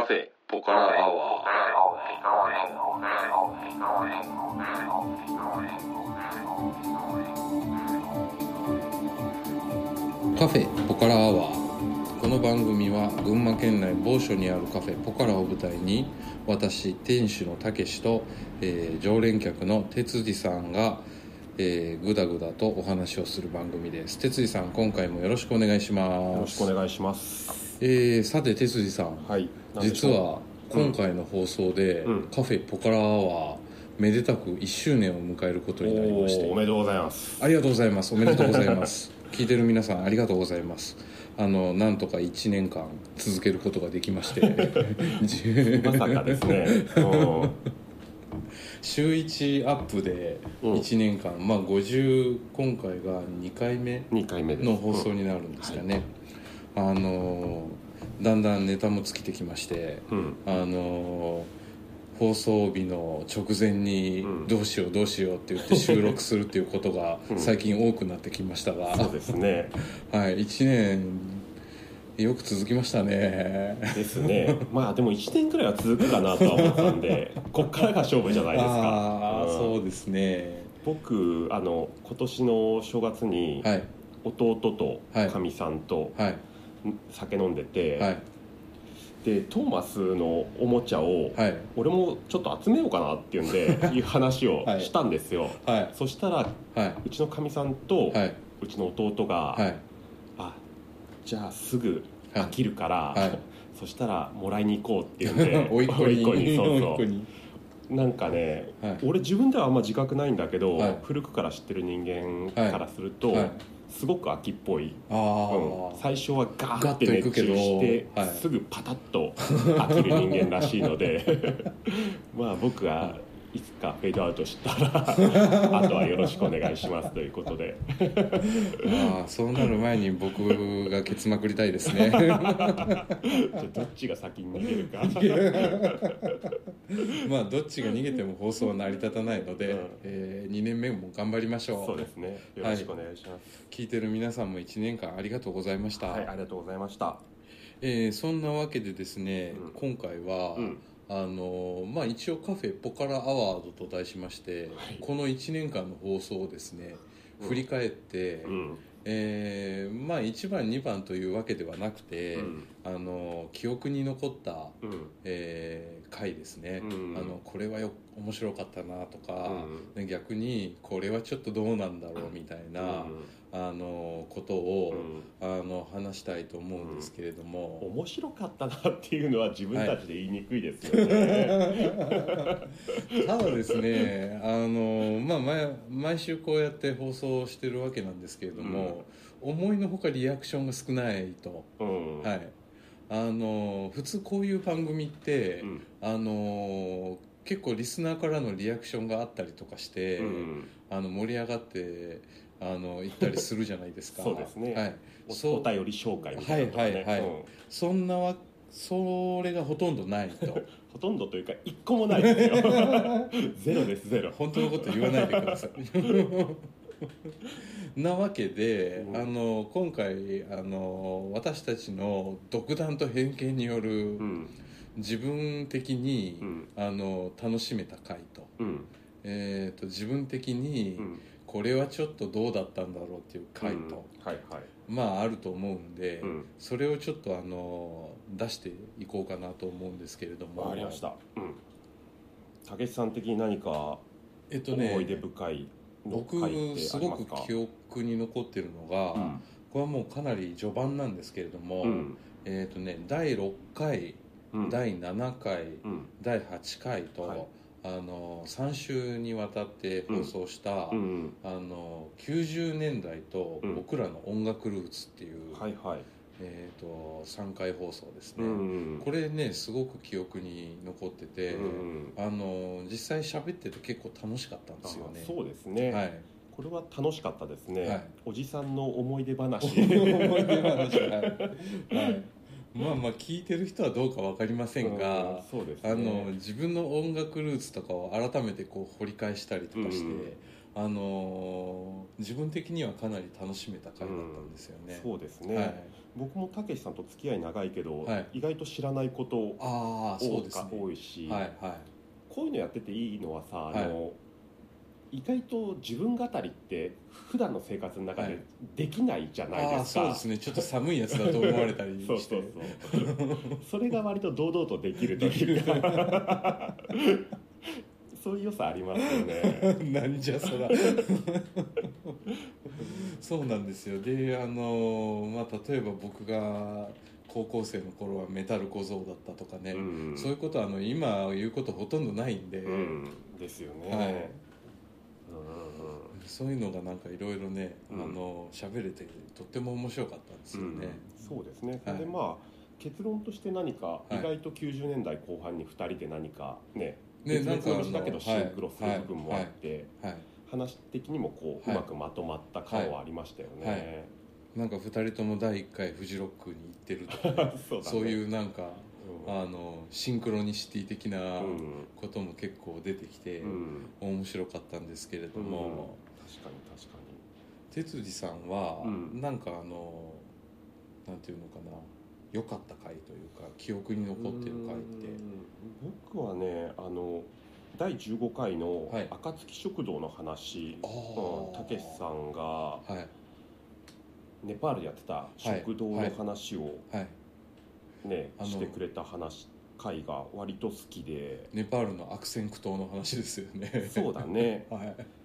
カフェポカラアワー。カフェポカラアワー。この番組は群馬県内某所にあるカフェポカラを舞台に私店主のたけしと、えー常連客の哲司さんが、えー、ぐだぐだとお話をする番組です。哲司さん今回もよろしくお願いします。よろしくお願いします。えーさて哲司さん。はい。実は今回の放送で、うん。カフェポカラアワーめでたく1周年を迎えることになりましおーおてめでとうございます。ありがとうございます。おめでとうございます。聞いてる皆さんありがとうございます。あのなんとか1年間続けることができまして。まさかですね。うん。週1アップでうん。1年間、まあ50今回が2回目。の放送になるんですかね、あのだんだんネタも尽きてきましてうん。あの放送日の直前にうん。どうしようどうしようって言って収録するっていうことがうん。最近多くなってきましたが、そうですね。はい、1年よく続きましたね。ですね。まあでも一年くらいは続くかなとは思ったんで、こっからが勝負じゃないですか。ああ、うん。そうですね。僕あの今年の正月にはい。弟とはい。かみさんとはい酒飲んでて、はい。でトーマスのおもちゃをはい。俺もちょっと集めようかなっていうんで いう話をはい。したんですよ。はい。そしたらはい。うちのかみさんと、はい。うちの弟が、はい。あじゃあすぐはい。飽きるから、はい。そしたらもらいに行こうっていうんで おいっ子においっ子そうそう。なんかねはい。俺自分ではあんま自覚ないんだけど、はい。古くから知ってる人間からすると、はいすごく秋っぽい、あうん。あ、最初はガーって熱中して、はい。すぐパタッと飽きる人間らしいので。まあ僕がいつかフェードアウトしたら あとはよろしくお願いしますということで。ああそうなる前に僕がケツまくりたいですね。じゃあどっちが先に逃げるか。まあどっちが逃げても放送は成り立たないので、うん。え2年目も頑張りましょう。そうですね。よろしくお願いします。聞いてる皆さんも1年間ありがとうございました、はい、ありがとうございました。えーそんなわけでですね、うん。今回は、うん、あのまあ、一応カフェポカラアワードと題しまして、はい。この1年間の放送をですねうん。振り返って、うん、えーまあ、1番2番というわけではなくて、うん。あの記憶に残った、うん、えー回ですね、うん。あのこれはよ面白かったなとか、逆にこれはちょっとどうなんだろうみたいな、あのことを、うん。あの話したいと思うんですけれども、面白かったなっていうのは自分たちで言いにくいですよね。ただですねあの、まあ、毎毎週こうやって放送してるわけなんですけれども、思いのほかリアクションが少ないと、うん、はい、あの普通こういう番組って、うん、あの結構リスナーからのリアクションがあったりとかして、うん、あの盛り上がってあの行ったりするじゃないですか。そうですね。はい、おお便り紹介みたいなね。はいはいはい。うん。そんなわそれがほとんどないと。ほとんどというか一個もないですよ。ゼロですゼロ。本当のこと言わないでください。なわけで、うん。あの今回あの私たちの独断と偏見による、うん、自分的に、うん、あの楽しめた回と,、うん、えー、と自分的に、うん、これはちょっとどうだったんだろうっていう回と、うんはいはい。まああると思うんで、うんそれをちょっとあの出していこうかなと思うんですけれどもわかりました。うん。たけしさん的に何かえっとね思い出深いの僕すごく。記憶に残ってるのが、うんこれはもうかなり序盤なんですけれども、うん、えっ、とね第6回、うん、第7回うん、第8回と、はいあの3週にわたって放送した、うん、あの90年代とうん。僕らの音楽ルーツっていう、はいはい。えー、と3回放送ですね、うん、これねすごく記憶に残ってて、うん、あの実際喋ってて結構楽しかったんですよね。あそうですね。はい。これは楽しかったですね。はい。おじさんの思い出話。思い出話はい、はい、まあまあ聞いてる人はどうか分かりませんが、うんね。あの自分の音楽ルーツとかを改めてこう掘り返したりとかして、うん。ああのー自分的にはかなり楽しめた回だったんですよね、そうですね、はい、僕もたけしさんと付き合い長いけど、はい。意外と知らないことああそう多かですね。多いし、はいはい。こういうのやってていいのはさ、はい。あの意外と自分語りって普段の生活の中ではい。できないじゃないですか、そうですね。ちょっと寒いやつだと思われたりして。そうそうそうそれが割と堂々とできるというか。そういう良さありますよね。なんじゃそら。そうなんですよ。であのまあ例えば僕が高校生の頃はメタル小僧だったとかね、うん。そういうことはあの今言うことほとんどないんで、うん。ですよね、はいそういうのがなんかいろいろね、うん。あの喋れてとっても面白かったんですよね、うん。そうですね、はい。でまあ結論として何かい。意外と90年代後半に2人で何かねね別々の道だけどシンクロする部分もあって、はい。話的にもこう、はい。うまくまとまった感はありましたよね、はい。なんか2人とも第1回フジロックに行ってるとか、そうだね。そういうなんかうん。あのシンクロニシティ的なうん。ことも結構出てきて、うん。面白かったんですけれども、確かに確か哲司さんは、うん。なんかあのなんていうのかな。良かった回というか記憶にに残ってる回って。うん。僕はねあの第15回のはい「暁食堂」の話たけしさんがはい。ネパールでやってた食堂の話をはい。ね、してくれた話回が割と好きで。ネパールの悪戦苦闘の話ですよね。そうだね。はい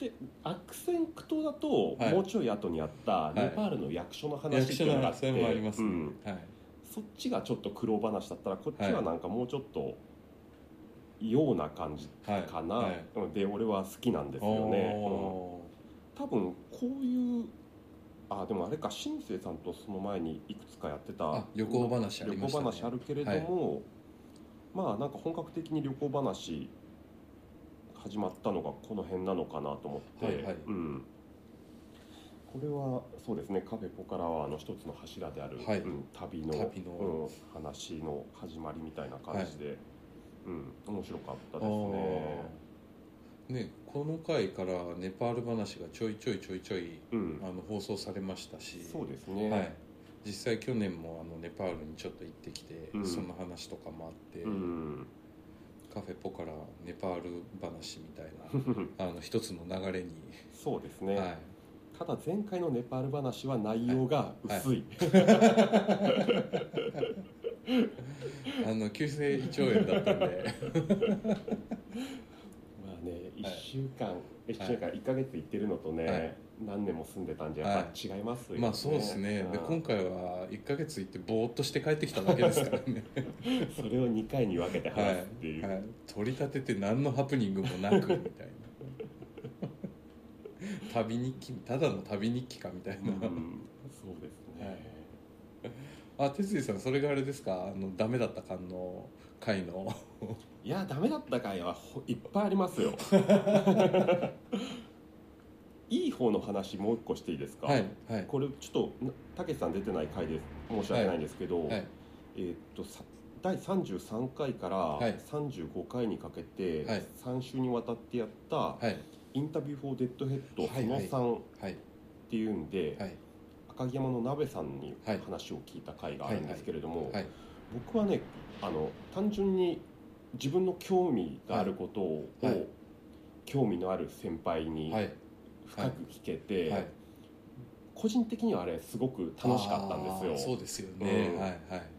で悪戦苦闘だと、はい。もうちょい後にやったい。ネパールの役所の役話って所いうのがあって、のそれもありますね、うん。はい。そっちがちょっと苦労話だったらこっちはなんかもうちょっと、ような感じはいかな、はい。で俺は好きなんですよね、うん。お多分こういうあでもあれか新生さんとその前にいくつかやってたあ旅行話ありましたね。旅行話あるけれども、まあなんか本格的に旅行話始まったのがこの辺なのかなと思って、はいはい。うん、これはそうですねカフェポカラはあの一つの柱である、はい。うん旅の旅の。うん、話の始まりみたいな感じで、うん、面白かったーですね。ねこの回からネパール話がちょいちょいちょいちょいうん。あの放送されましたし。そうですね、はい、実際去年もあのネパールにちょっと行ってきて、うん。その話とかもあって、うん、カフェポからネパール話みたいな あの一つの流れに、そうですね、はい、ただ前回のネパール話は内容が薄い、あの急性胃腸炎だったんで。まあね1週間、一週間1か月行ってるのとね、はい。何年も住んでたんじゃやっぱ違いますよね、まあそうですね。でうん。今回は1か月行ってぼーっとして帰ってきただけですからね。それを2回に分けては話すっていう、い、はい、取り立てて何のハプニングもなくみたいな。旅日記ただの旅日記かみたいな、うん。そうですね、はい。あ哲司さんそれがあれですか？あのダメだった感の回のい、やダメだった回はほいっぱいありますよ。いい方の話もう一個していいですか、はいはい。これちょっとなたけしさん出てない回で申し訳ないんですけど、はい。えーっとさ第33回からはい。35回にかけて、はい。3週にわたってやったはい「 Interview for Deadhead」はいその3っはい。ていうんで、はい。赤城山の鍋さんにはい話を聞いた回があるんですけれども、はい。僕はねあの単純に自分の興味があることを、はい。興味のある先輩にはい。深く聞けて、はい。個人的にはあれすごく楽しかったんですよ。そうですよね、うん。はいはいはい。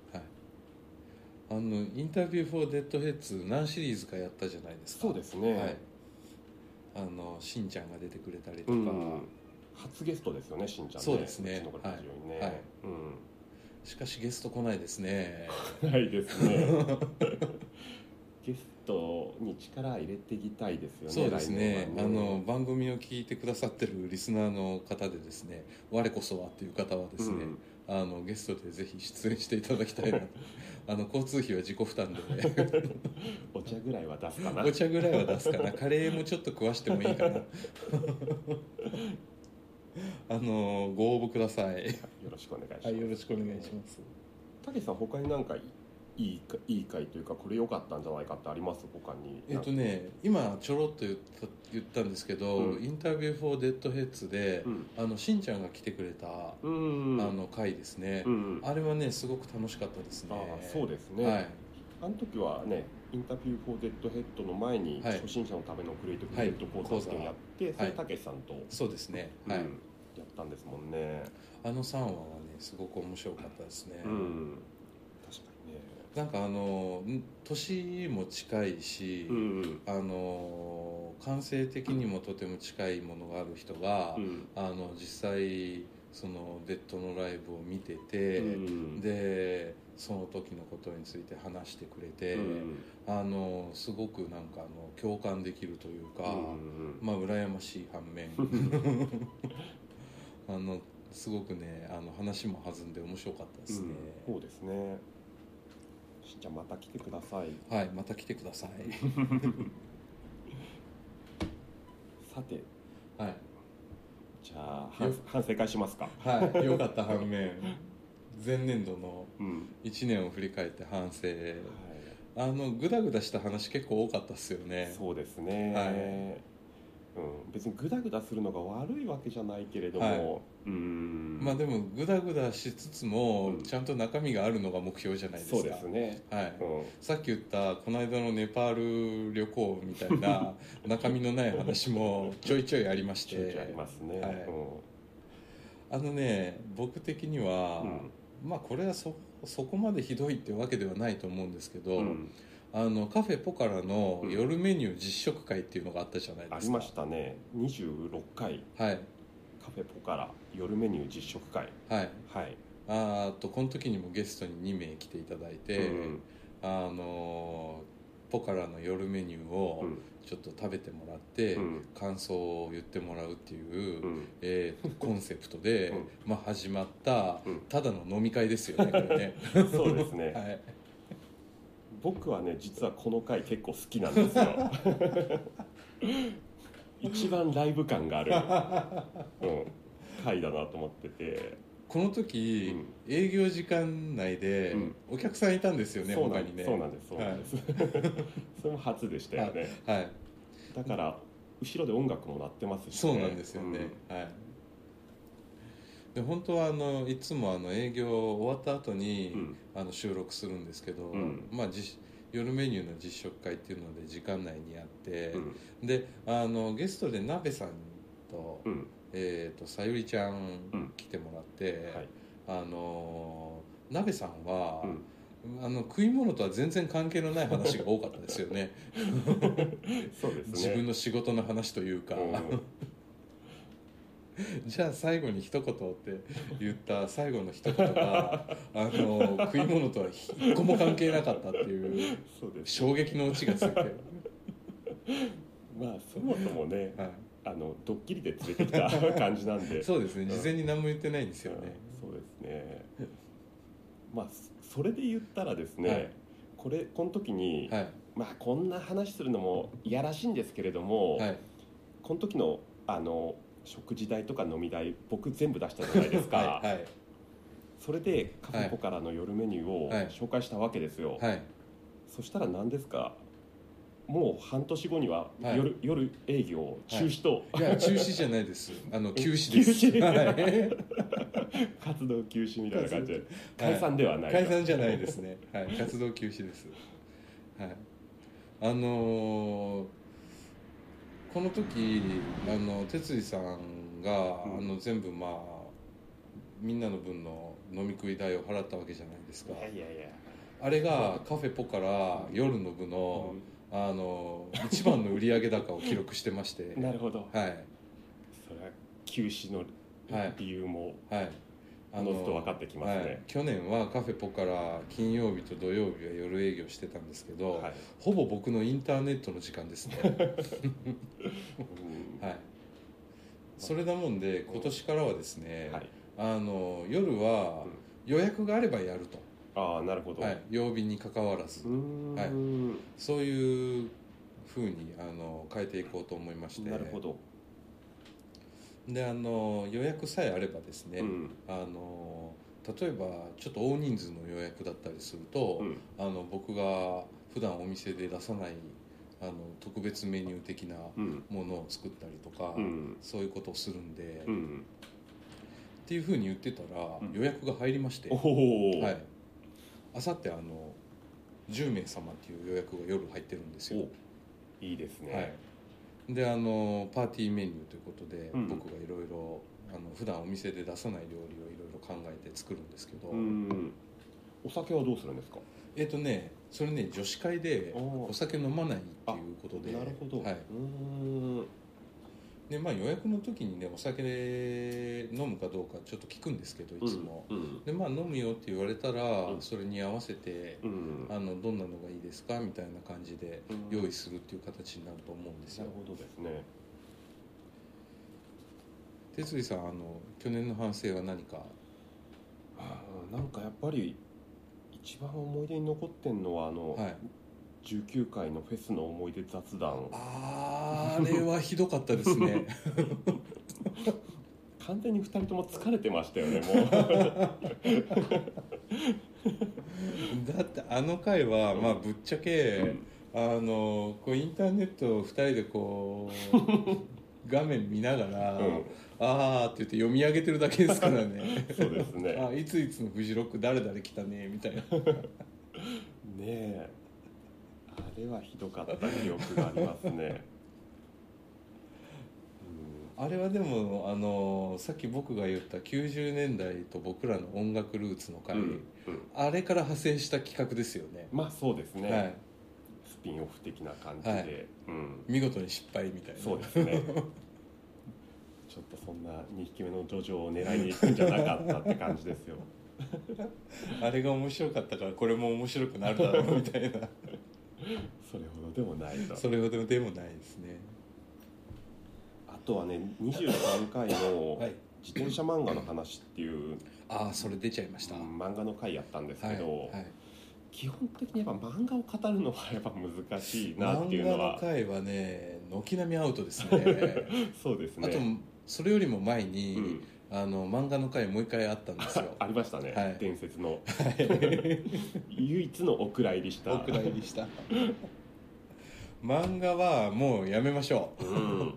あの Interview for Deadheads 何シリーズかやったじゃないですか。そうですね、はい。あのしんちゃんが出てくれたりとか、うん。初ゲストですよねしんちゃんね。そうですね。はい。はい。うん。しかしゲスト来ないですね。ないですね ゲストに力入れていきたいですよねそうですね。あの番組を聞いてくださってるリスナーの方でですね我こそはっていう方はですね、うん。あのゲストでぜひ出演していただきたいなと。あの交通費は自己負担で。お茶ぐらいは出すかな。お茶ぐらいは出すかな。カレーもちょっと食わしてもいいかな。あのご応募ください。よろしくお願いします、はいよろしくお願いします。たけしさん他になんかいいかいい回というかこれ良かったんじゃないかってあります？他に。えっとね今ちょろっと言った言ったんですけど、うん。 Interview for Dead Heads で、うん。あのしんちゃんが来てくれた、うんあの回ですね、うんあれはねすごく楽しかったですね。あそうですね、はい。あの時はね Interview for Dead Head の前に、はい。初心者のためのグレイトフル・デッド講座をやって、それたけしさんと、そうですね。はい、うんやったんですもんね。あの3話はねすごく面白かったですね、うんなんかあのん年も近いし、うんあの感性的にもとても近いものがある人が、うん。あの実際そのデッドのライブを見てて、うんでその時のことについて話してくれて、うんあのすごくなんかあの共感できるというか、うん。まあ羨ましい反面。あのすごくねあの話も弾んで面白かったですね、うん。そうですねしんちゃんまた来てください。はいまた来てください。さて。はい。じゃあ反反省会しますか？はい、良かった反面。前年度のうん。1年を振り返って反省。はあのグダグダした話結構多かったですよいね。そうですね、はいうん、別にグダグダするのが悪いわけじゃないけれども、はい。うん。まあでもグダグダしつつも、うん。ちゃんと中身があるのが目標じゃないですか。そうですね、はい、うん、さっき言ったこの間のネパール旅行みたいな 中身のない話もちょいちょいありまして。ちょいちょいありますね、はい。あのね僕的には、まあこれはそそこまでひどいってわけではないと思うんですけど、うんうんあのカフェポカラの夜メニュー実食会っていうのがあったじゃないですか、ありましたね。26回。はい。カフェポカラ夜メニュー実食会。はい。はい、あーとこの時にもゲストに2名来ていただいて、うんあのポカラの夜メニューをうん。ちょっと食べてもらって、うん。感想を言ってもらうっていう、うん。えーコンセプトで、うん。まあ、始まったうん。ただの飲み会ですよねこれね。そうですね、はい僕はね実はこの回結構好きなんですよ。一番ライブ感がある、うん、回だなと思ってて。この時、営業時間内でうん。お客さんいたんですよね、そうなん他にね。そうなんですそうなんです、それも初でしたよね、はい、はい。だから後ろで音楽も鳴ってますし、ね、そうなんですよね、はいで本当はあのいつもあの営業終わった後に、うん。あの収録するんですけど、うん。まあ実夜メニューの実食会っていうので時間内にやってう、ん。であのゲストで鍋さんと,、うん。えー、とさゆりちゃうんん来てもらって、はい。あの鍋さんは、うん。あの食い物とは全然関係のない話が多かったですよね。そうですね。自分の仕事の話というか、うん じゃあ最後に一言って言った最後の一言が あの食い物とは一個も関係なかったっていう衝撃のオチがついて、はい、まあそもそもねあのドッキリで連れてきた 感じなんで。そうですね。事前に何も言ってないんですよね、うん。そうですね。まあそれで言ったらですね、はい。これこの時に、はい。まあこんな話するのもいやらしいんですけれども、はい。この時のあの食事代とか飲み代僕全部出したじゃないですか、はいはい。それでカフェポカラの夜メニューをはい紹介したわけですよ、はい。そしたら何ですか？もう半年後にははい。夜,、夜営業中止と、い。や中止じゃないです。あの休止です。休止？はい。活動休止みたいな感じで。解散ではない、解散じゃないですね、はい、活動休止です、はい、あのーこの時あの哲司さんが、うん。あの全部まあみんなの分の飲み食い代を払ったわけじゃないですか。いやいやいや。あれがカフェポから夜の部の、あの一番の売上高を記録してまして。なるほど。はい。それは休止のはい。理由も。はいおのずと分かってきますね。はい、去年はカフェポから金曜日と土曜日は夜営業してたんですけど、はい。ほぼ僕のインターネットの時間ですね。う んはい。それだもんで今年からはですね、はい。あの夜は予約があればやると、ああなるほど、はい、曜日にかかわらず、はい。そういうふうにあの変えていこうと思いまして。なるほど、であの予約さえあればですね、うん。あの例えばちょっと大人数の予約だったりすると、うん。あの僕が普段お店で出さないあの特別メニュー的なうん。ものを作ったりとか、うん。そういうことをするんで、っうん。ていうふうに言ってたら、うん。予約が入りまして、はい。あさってあの10名様っていう予約が夜入ってるんですよ、おいいですね、はい、であのパーティーメニューということで、うん。僕がいろいろあの普段お店で出さない料理をいろいろ考えて作るんですけど、うんお酒はどうするんですか？えっ、とねそれね女子会でお酒飲まないっていうことでなるほど、はい。うーんでまあ、予約の時にねお酒飲むかどうかちょっと聞くんですけどいつも、うんでまあ飲むよって言われたら、うん。それに合わせて、うん。あのどんなのがいいですかみたいな感じでうん。用意するっていう形になると思うんですよ。なるほどですね。哲井さんあの去年の反省は何か？なんかやっぱり一番思い出に残ってんのはあの、はい19回のフェスの思い出雑談。あーあれはひどかったですね。完全に2人とも疲れてましたよねもう。だってあの回は、まあぶっちゃけ、あのこうインターネットを2人でこう画面見ながら「うん。あー」って言って読み上げてるだけですからね。そうですね。あいついつのフジロック誰々来たねみたいな。ねえ。あれはひどかった記憶がありますね。あれはでもあのさっき僕が言った90年代と僕らの音楽ルーツの回、うん、うん。うんあれから派生した企画ですよね、まあそうですね、はい、スピンオフ的な感じで、はい。うん、見事に失敗みたいな。そうですね。ちょっとそんな2匹目のジョジョを狙いに行くんじゃなかったって感じですよ。あれが面白かったからこれも面白くなるだろうみたいな それほどでもないと。それほどでもないですね。あとはね23回の はい。自転車漫画の話っていう、ああそれ出ちゃいました、うん漫画の回やったんですはいけど、はい、基本的にやっぱ漫画を語るのはやっぱ難しいなっていう漫画ののは回はね軒並みアウトですね。そうですあとねそれよりも前に、うんあの漫画の回もう一回あったんですよ。ありましたね、はい。伝説の。唯一のお蔵入りした。お蔵入りした。漫画はもうやめましょう。ん。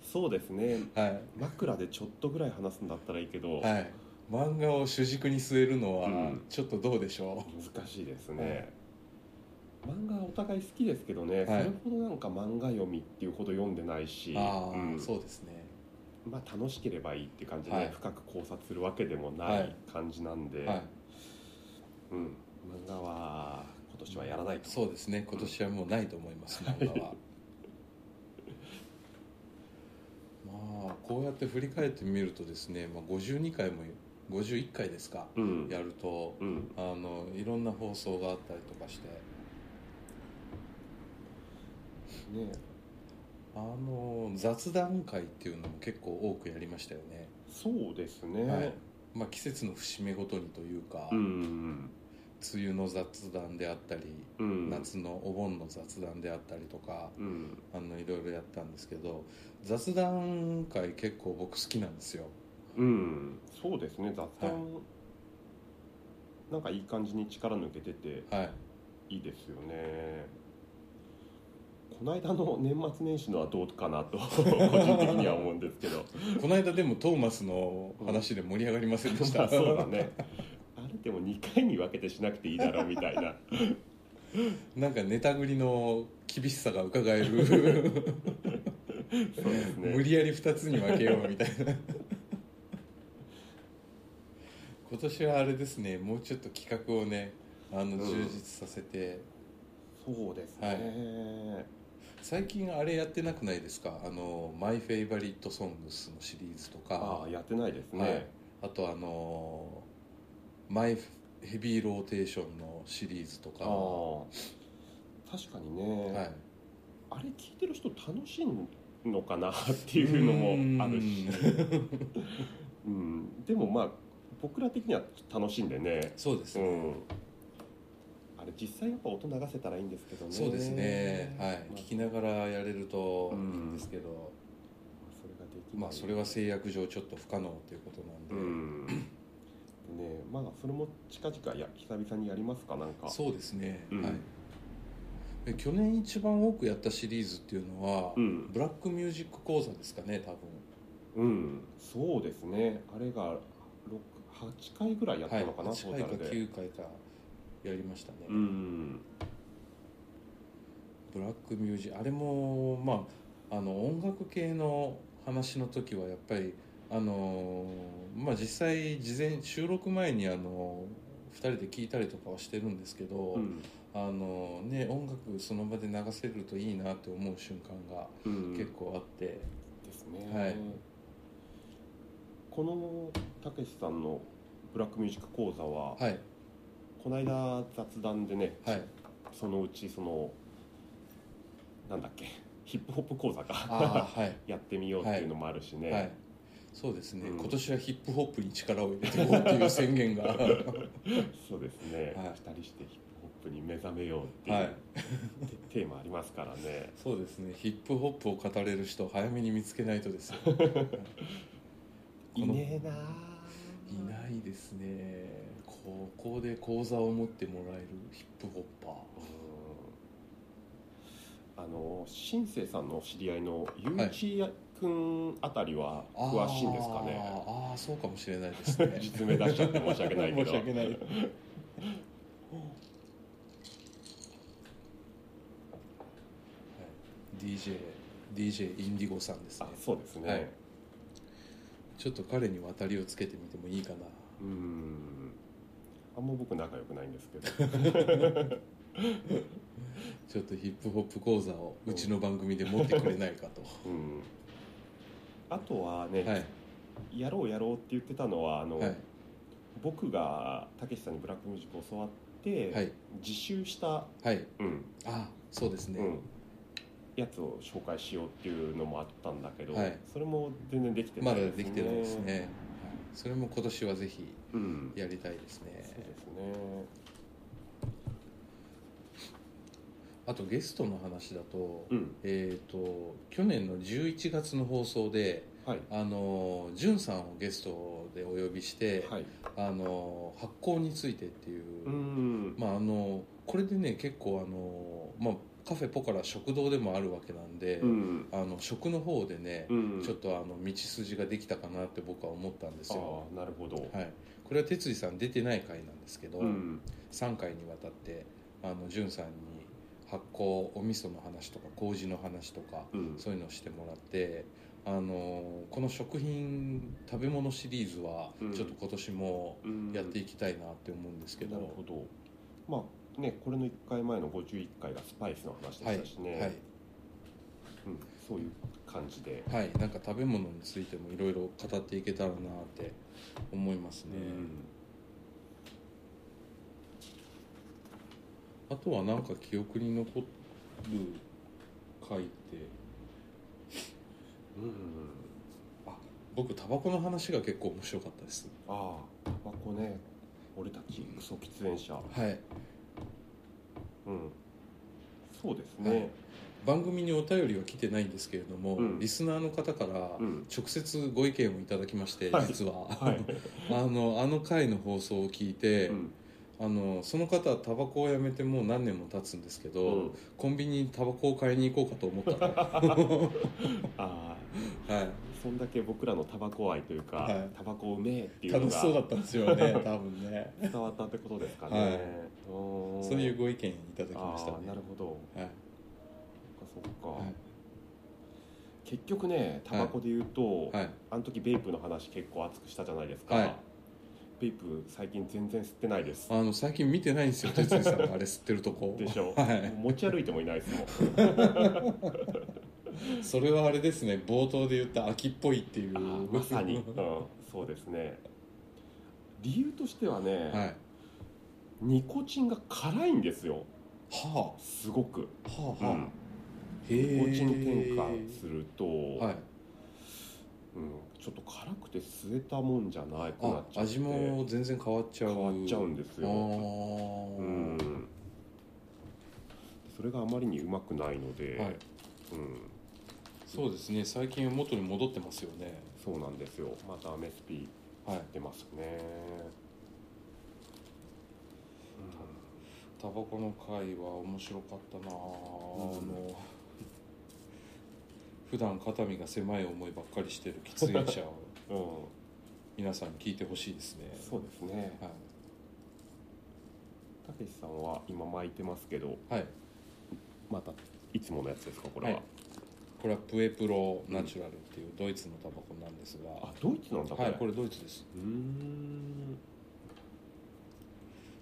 そうですね。うはい。枕でちょっとぐらい話すんだったらいいけど、はい。漫画を主軸に据えるのはうん。ちょっとどうでしょ難しいですね、漫画はお互い好きですけどね、それほどなんか漫画読みっていうほど読んでないしうん。そうですねまあ楽しければいいって感じで、はい。深く考察するわけでもなはいい感じなんで、はい。うん、漫画は今年はやらないと。そうですね。今年はもうないと思います漫画は。まあこうやって振り返ってみるとですね、まあ、52回も51回ですかうん。やるとうん。あのいろんな放送があったりとかして。ねあの雑談会っていうのも結構多くやりましたよね、そうですね、はい。まあ、季節の節目ごとにというか、うん梅雨の雑談であったり、うん。夏のお盆の雑談であったりとかうん。あのいろいろやったんですけど雑談会結構僕好きなんですよ。うん。そうですね。雑談、はなんかいい感じに力抜けててはい。いいですよねこの間の年末年始のはどうかなと 個人的には思うんですけど。この間でもトーマスの話で盛り上がりませんでした、まあそうだね。あれでも2回に分けてしなくていいだろうみたいな。なんかネタ繰りの厳しさが伺える。そうですね。無理やり2つに分けようみたいな。今年はあれですね。もうちょっと企画をねあのん。充実させて、そうですね、最近あれやってなくないですか？あの「マイ・フェイバリット・ソングス」のシリーズとあか。あやってないですね、はい、あとあの「マイ・ヘビーローテーション」のシリーズとか。ああ確かにね、はい。あれ聞いてる人楽しいのかなっていうのもあるし、う ん、でもまあ僕ら的には楽しんでね、そうですね、うん、あれ実際やっぱ音流せたらいいんですけどね。そうですね。はい、まあ。聞きながらやれるといいんですけど、それができまあそれは制約上ちょっと不可能ということなんで、うん。ねまあそれも近々や久々にやりますかなんか。そうですね、うん。はい。で去年一番多くやったシリーズっていうのは、うん。ブラックミュージック講座ですかね多分。うん。そうですね。あれが8回ぐらいやったのかな、はい、8回かトータルで。9回かやりましたね、うん。ブラックミュージックあれもまああの音楽系の話の時はやっぱりあのまあ実際事前収録前にあの2人で聞いたりとかはしてるんですけど、うん。あのね音楽その場で流せるといいなって思う瞬間がうん。結構あって、ですね、はい。このたけしさんのブラックミュージック講座は、はいこの間雑談でねはい。そのうちそのなんだっけヒップホップ講座か。はい。やってみようっていうのもあるしね、はい。そうですね、うん。今年はヒップホップに力を入れていこうっていう宣言が。そうですね、はい。二人してヒップホップに目覚めようっていう、はい。テ テーマありますからね。そうですね。ヒップホップを語れる人を早めに見つけないとですよ。い。ねえなあいないですね。高校で講座を持ってもらえるヒップホッパー。うん。あの新生さんの知り合いのゆういち君あたりは詳しいんですかね、あーあーそうかもしれないですね。実名出しちゃって申し訳ないけど。申し訳ない。はい。DJ DJ インディゴさんですね。あそうですね、はいちょっと彼に渡りをつけてみてもいいかな。うん。あんま僕仲良くないんですけど。ちょっとヒップホップ講座をうちの番組で持ってくれないかと。うん。あとはね、はい。やろうやろうって言ってたのはあの、はい。僕がたけしさんにブラックミュージックを教わって、はい。自習した、はい。うん。あそうですね、うん、やつを紹介しようっていうのもあったんだけど、はい。それも全然できてなまだいですね。できてないですね、はい。それも今年はぜひうん。やりたいですね。そうですね。あとゲストの話だと,、うん。えー、と去年の11月の放送ではい。あのじゅんさんをゲストでお呼びして、はい。あの発酵についてっていう、うん。まああのこれでね結構あの、まあ、カフェポカラ食堂でもあるわけなんで、うん。あの食の方でね、うん。ちょっとあの道筋ができたかなって僕は思ったんですよ、なるほど、はい、これは哲司さん出てない回なんですけど、うん。3回にわたってあのんさんに発酵お味噌の話とか麹の話とか、うん。そういうのをしてもらってあのこの食品食べ物シリーズはうん。ちょっと今年もうん。やっていきたいなって思うんですけど、なるほど。まあねこれの1回前の51回がスパイスの話ではいしたしね、はい。うん、そういう感じで、はい、なんか食べ物についてもいろいろ語っていけたらなって思いますね、あとはなんか記憶に残る回って。うん、うん、あ僕タバコの話が結構面白かったです。ああタバコね。俺たちクソ喫煙者。はい。うんそうですね、はい番組にお便りは来てないんですけれども、うん。リスナーの方からうん。直接ご意見をいただきまして、はい。実は、はい。あのあの回の放送を聞いて、うん。あのその方はタバコをやめてもう何年も経つんですけど、うん。コンビニにタバコを買いに行こうかと思ったと。はいそんだけ僕らのタバコ愛というか、はい。タバコうめえっていうの楽しそうだがったんですよね 多分ね。伝わったってことですかね、はい。そういうご意見いただきましたね。なるほど。はい。そっかそっか、はい。結局ねタバコで言うと、はい。あの時ベイプの話結構熱くしたじゃないですか、はい。ベイプ最近全然吸ってないです。あの最近見てないんですよ哲司さん。があれ吸ってるとこ。でしょ、はい。持ち歩いてもいないですもん それはあれですね。冒頭で言った秋っぽいっていう。まさに、うん、そうですね。理由としてはね、はい。ニコチンが辛いんですよ。はすごく、あはあはあ、うん、ニコチン添加すると、はい。うん、ちょっと辛くて吸えたもんじゃないくなあっちゃって。味も全然変わっちゃう。変わっちゃうんですよ。うん。それがあまりにうまくないので、はい。うん、そうですね。最近元に戻ってますよね。そうなんですよ。また MSP 出ますね、はい、タバコの会は面白かったな、うん、あの 普段肩身が狭い思いばっかりしてる喫煙者を、うん、皆さんに聞いてほしいですね。そうですね。たけしさんは今巻いてますけど、はい、またいつものやつですかこれは、はい。これはプエプロナチュラルっていうドイツのタバコなんですが、あドイツなんだこれ、はいこれドイツです。うーん。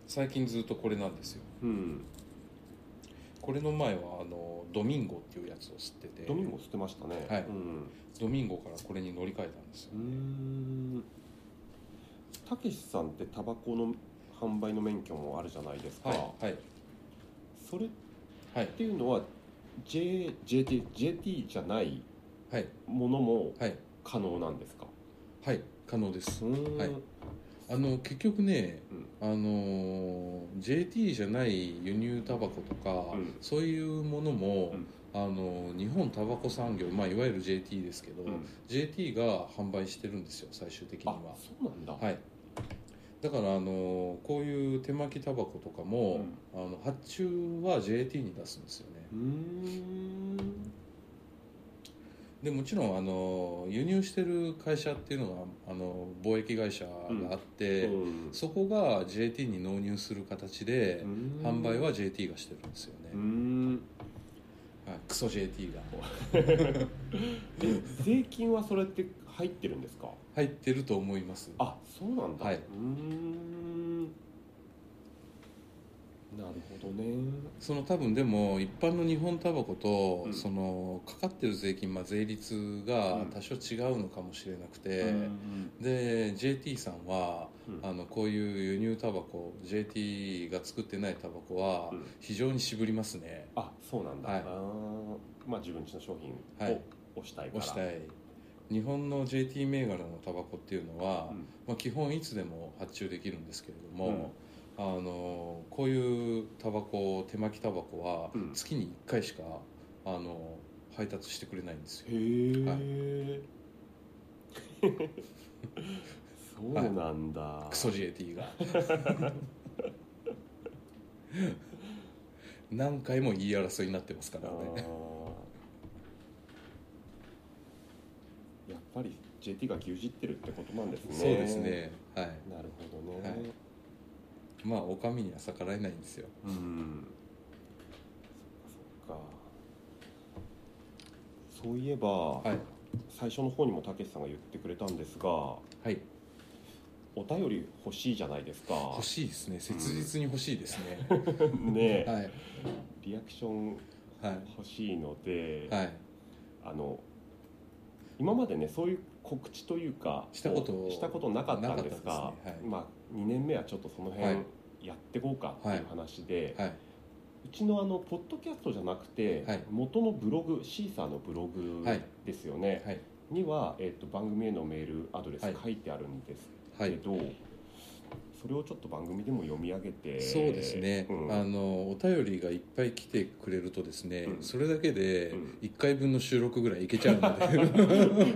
最近ずっとこれなんですよ。うん。これの前はあのドミンゴっていうやつを吸ってて。ドミンゴ捨てましたね。はい。うん。ドミンゴからこれに乗り換えたんですよ。うーん。たけしさんってタバコの販売の免許もあるじゃないですか、はいはい。それっはいていうのは J JT, JT じゃないはい。ものもはい。可能なんですか？はい。可能です。うーん。はい。あの結局ねうん。あの JT じゃない輸入タバコとか、うん。そういうものも、うん。あの日本タバコ産業、まあ、いわゆる JT ですけど、うん。JT が販売してるんですよ最終的にあはそうなんだ、はいだからあのこういう手巻きタバコとかも、あの発注は JT に出すんですよね。でもちろんあの輸入してる会社っていうのがあの貿易会社があって、うん。そこが JT に納入する形で、うん。販売は JT がしてるんですよね、はい、クソ JT が。え税金はそれって入ってるんですか？入ってると思います。あそうなんだ、はい。うーん。なるほどね。その多分でも一般の日本タバコと、うん。そのかかってる税金、まあ、税率が多少違うのかもしれなくて、うんで JT さんは、うん。あのこういう輸入タバコ JT が作ってないタバコはうん。非常に渋りますね、あそうなんだ、はい。あー。まあ自分ちの商品はい。を押したいから、押したい日本の JT 銘柄のタバコっていうのは、うん。まあ、基本いつでも発注できるんですけれども、あのこういうタバコ手巻きタバコはうん。月に1回しかあの配達してくれないんですよ。へえ、そうなんだ、クソ JT が。何回も言い争いになってますからあねーやっぱり JT が牛耳ってるってことなんですね。そうですね。はい。なるほどね、はい。まあお上には逆らえないんですよ。うん。そっかそういえば、はい。最初の方にもたけしさんが言ってくれたんですがはい。お便り欲しいじゃないですか。欲しいですね。切実に欲しいですね、ねえ、はい。リアクションはい。欲しいので、はい。あの今までねそういう告知というかしたことをしたことなかったんですがね。はい。まあ、2年目はちょっとその辺はい。やっていこうかっていう話で、はい。うちのあのポッドキャストじゃなくて、はい。元のブログシーサーのブログはい。ですよね、はい。には、えっと番組へのメールアドレスはい。書いてあるんですはい。けど、それをちょっと番組でも読み上げてそうですね、うん。あのお便りがいっぱい来てくれるとですね、うん。それだけでうん。1回分の収録ぐらいいけちゃうので。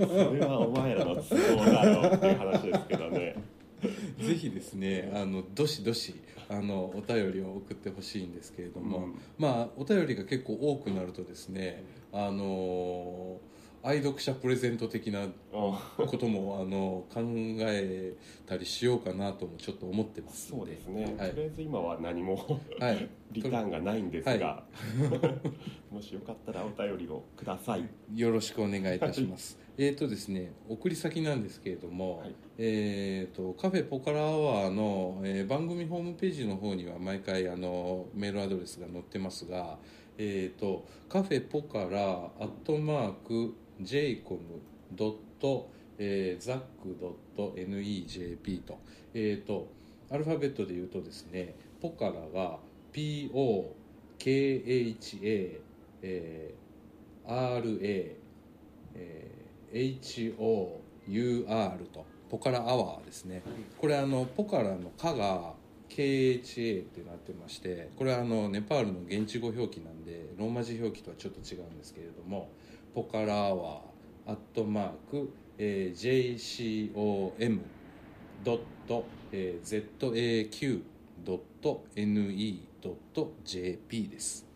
それはお前らの都合だろっていう話ですけどね。ぜひですねあのどしどしあのお便りを送ってほしいんですけれども、うん。まあお便りが結構多くなるとですねあの愛読者プレゼント的なあこともあの考えたりしようかなともちょっと思ってます。そうのでですね、はい。とりあえず今は何もはい。リターンがないんですが、は もしよかったらお便りをください。よろしくお願いいたします。えっとですね、送り先なんですけれども、はい。えっとカフェポカラアワーの、えー番組ホームページの方には毎回あのメールアドレスが載ってますが、えっとカフェポカラアットマーク j コムドットザックドット nejp と。えっとアルファベットで言うとですね、ポカラが POKHA えー RA、えー HOUR と。ポカラアワーですね。これあのポカラの「カ」が KHA ってなってましてこれはあのネパールの現地語表記なんでローマ字表記とはちょっと違うんですけれどもポカラアワーアットマーク、えー JCOM ドット、えー ZAQ .ne.jp です。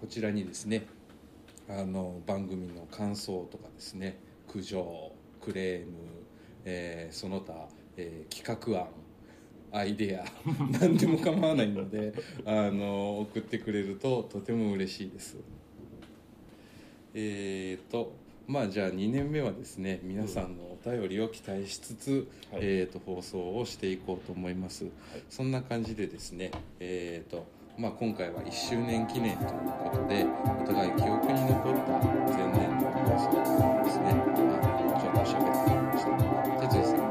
こちらにですねあの番組の感想とかですね苦情クレーム、えーその他、えー企画案アイデア 何でも構わないのであの送ってくれるととても嬉しいです。えーとまあじゃあ2年目はですね皆さんのお便りを期待しつつ、はい。えー、と放送をしていこうと思います、そんな感じでですねえーとまあ、今回は1周年記念ということでお互い記憶に残った前年の放送をですね、まあ、ちょっと喋ってみました